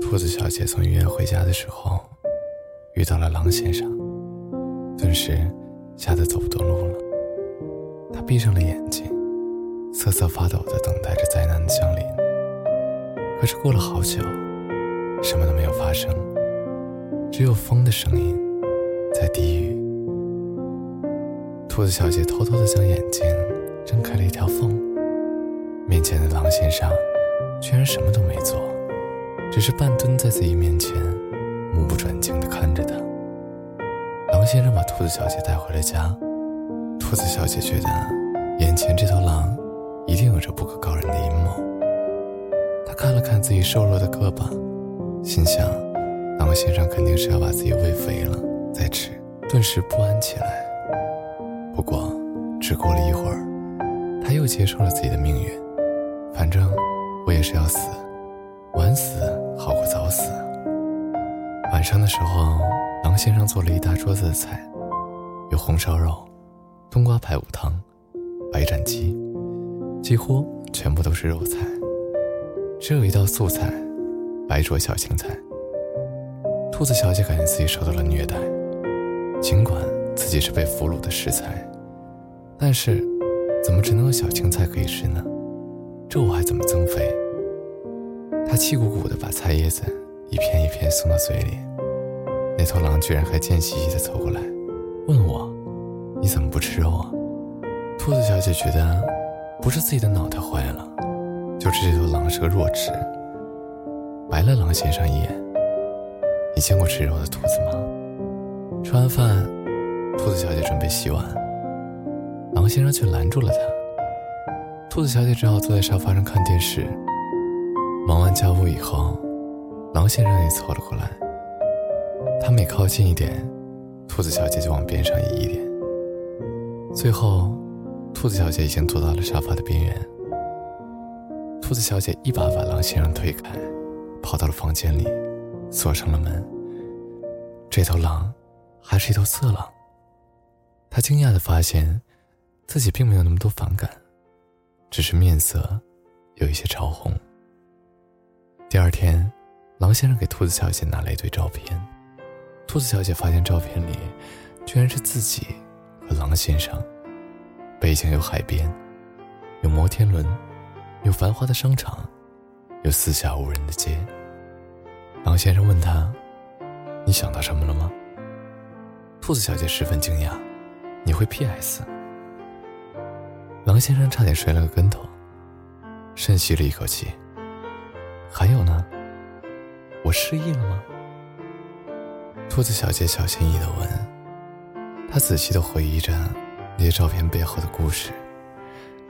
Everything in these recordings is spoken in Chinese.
兔子小姐从医院回家的时候，遇到了狼先生，顿时吓得走不动路了。她闭上了眼睛，瑟瑟发抖地等待着灾难的降临。可是过了好久，什么都没有发生，只有风的声音在低语。兔子小姐偷偷地将眼睛睁开了一条缝，面前的狼先生居然什么都没做。只是半蹲在自己面前，目不转睛地看着他。狼先生把兔子小姐带回了家。兔子小姐觉得，眼前这头狼一定有着不可告人的阴谋。她看了看自己瘦弱的胳膊，心想，狼先生肯定是要把自己喂肥了再吃，顿时不安起来。不过，只过了一会儿，他又接受了自己的命运。反正我也是要死。晚死好过早死。晚上的时候，狼先生做了一大桌子的菜，有红烧肉、冬瓜排骨汤、白斩鸡，几乎全部都是肉菜。只有一道素菜——白灼小青菜。兔子小姐感觉自己受到了虐待，尽管自己是被俘虏的食材，但是怎么只能有小青菜可以吃呢？这我还怎么增肥？他气鼓鼓地把菜叶子一片一片送到嘴里，那头狼居然还贱兮兮地凑过来，问我：“你怎么不吃肉啊？”兔子小姐觉得不是自己的脑袋坏了，就是这头狼是个弱智，白了狼先生一眼。你见过吃肉的兔子吗？吃完饭，兔子小姐准备洗碗，狼先生却拦住了她。兔子小姐只好坐在沙发上看电视。忙完家务以后，狼先生也凑了过来。他每靠近一点，兔子小姐就往边上移一点。最后，兔子小姐已经坐到了沙发的边缘。兔子小姐一把把狼先生推开，跑到了房间里，锁上了门。这头狼还是一头色狼。他惊讶地发现，自己并没有那么多反感，只是面色有一些潮红。第二天，狼先生给兔子小姐拿了一堆照片。兔子小姐发现照片里，居然是自己和狼先生。背景有海边，有摩天轮，有繁华的商场，有四下无人的街。狼先生问他：“你想到什么了吗？”兔子小姐十分惊讶：“你会 PS？” 狼先生差点摔了个跟头，深吸了一口气。还有呢？我失忆了吗？兔子小姐小心翼翼的问。她仔细的回忆着那些照片背后的故事，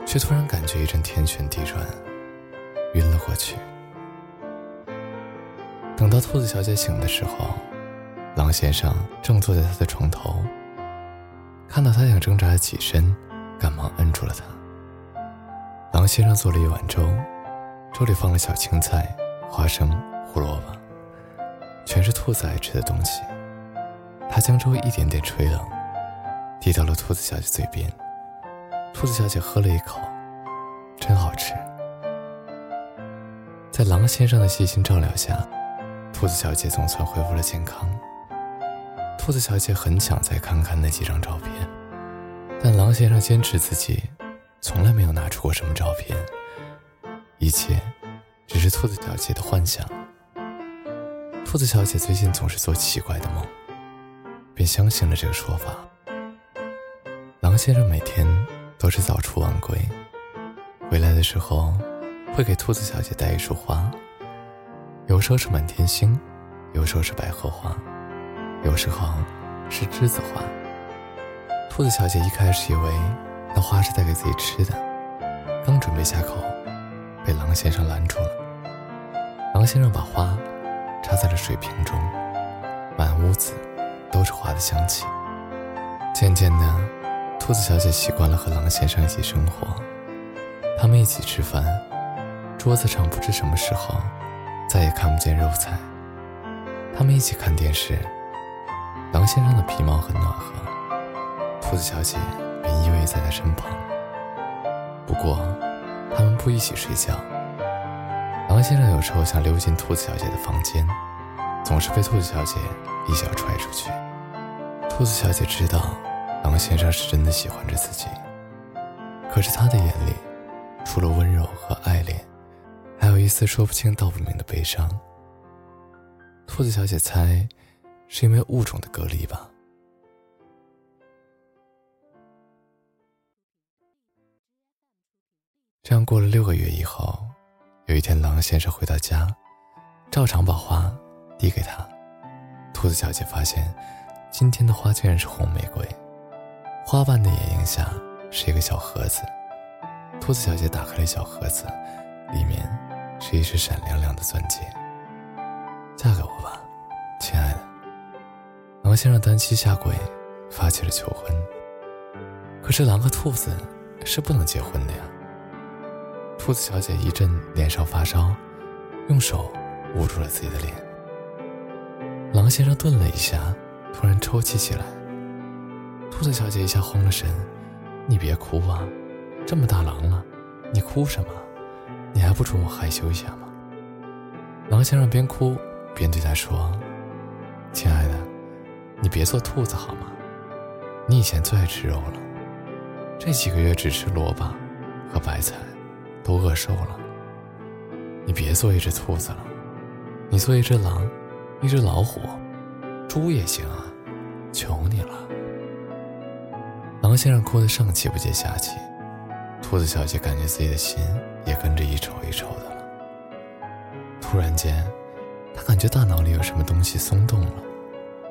却突然感觉一阵天旋地转，晕了过去。等到兔子小姐醒的时候，狼先生正坐在她的床头。看到她想挣扎的起身，赶忙摁住了她。狼先生做了一碗粥。粥里放了小青菜、花生、胡萝卜，全是兔子爱吃的东西。他将粥一点点吹冷，递到了兔子小姐嘴边。兔子小姐喝了一口，真好吃。在狼先生的细心照料下，兔子小姐总算恢复了健康。兔子小姐很想再看看那几张照片，但狼先生坚持自己从来没有拿出过什么照片。一切只是兔子小姐的幻想。兔子小姐最近总是做奇怪的梦，便相信了这个说法。狼先生每天都是早出晚归，回来的时候会给兔子小姐带一束花，有时候是满天星，有时候是百合花，有时候是栀子花。兔子小姐一开始以为那花是带给自己吃的，刚准备下口。被狼先生拦住了。狼先生把花插在了水瓶中，满屋子都是花的香气。渐渐的，兔子小姐习惯了和狼先生一起生活。他们一起吃饭，桌子上不知什么时候再也看不见肉菜。他们一起看电视，狼先生的皮毛很暖和，兔子小姐便依偎在他身旁。不过。他们不一起睡觉。狼先生有时候想溜进兔子小姐的房间，总是被兔子小姐一脚踹出去。兔子小姐知道狼先生是真的喜欢着自己，可是他的眼里除了温柔和爱恋，还有一丝说不清道不明的悲伤。兔子小姐猜，是因为物种的隔离吧。这样过了六个月以后，有一天，狼先生回到家，照常把花递给他。兔子小姐发现，今天的花竟然是红玫瑰，花瓣的掩映下是一个小盒子。兔子小姐打开了小盒子，里面是一只闪亮亮的钻戒。嫁给我吧，亲爱的。狼先生单膝下跪，发起了求婚。可是狼和兔子是不能结婚的呀。兔子小姐一阵脸上发烧，用手捂住了自己的脸。狼先生顿了一下，突然抽泣起来。兔子小姐一下慌了神：“你别哭啊，这么大狼了，你哭什么？你还不准我害羞一下吗？”狼先生边哭边对她说：“亲爱的，你别做兔子好吗？你以前最爱吃肉了，这几个月只吃萝卜和白菜。”都饿瘦了，你别做一只兔子了，你做一只狼，一只老虎，猪也行啊，求你了。狼先生哭得上气不接下气，兔子小姐感觉自己的心也跟着一抽一抽的了。突然间，她感觉大脑里有什么东西松动了，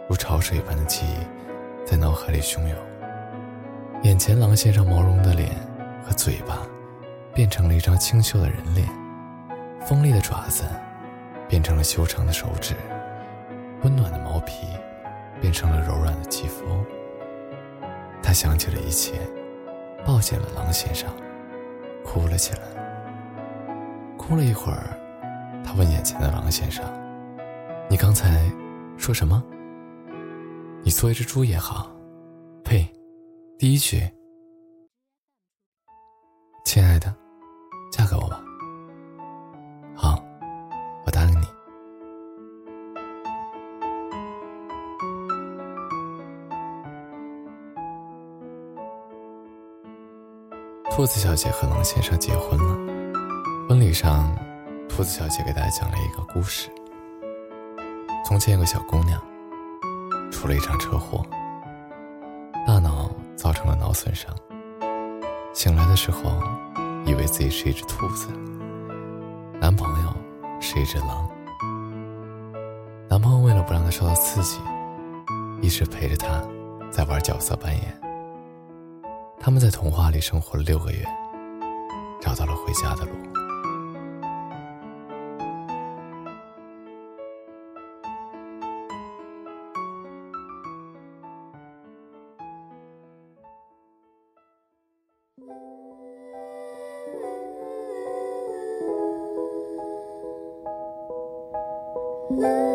如潮水般的记忆在脑海里汹涌，眼前狼先生毛茸的脸和嘴巴。变成了一张清秀的人脸，锋利的爪子变成了修长的手指，温暖的毛皮变成了柔软的肌肤。他想起了一切，抱紧了狼先生，哭了起来。哭了一会儿，他问眼前的狼先生：“你刚才说什么？你做一只猪也好。”呸！第一句，亲爱的。嫁给我吧。好，我答应你。兔子小姐和狼先生结婚了。婚礼上，兔子小姐给大家讲了一个故事。从前有个小姑娘，出了一场车祸，大脑造成了脑损伤。醒来的时候。以为自己是一只兔子，男朋友是一只狼。男朋友为了不让她受到刺激，一直陪着她，在玩角色扮演。他们在童话里生活了六个月，找到了回家的路。love.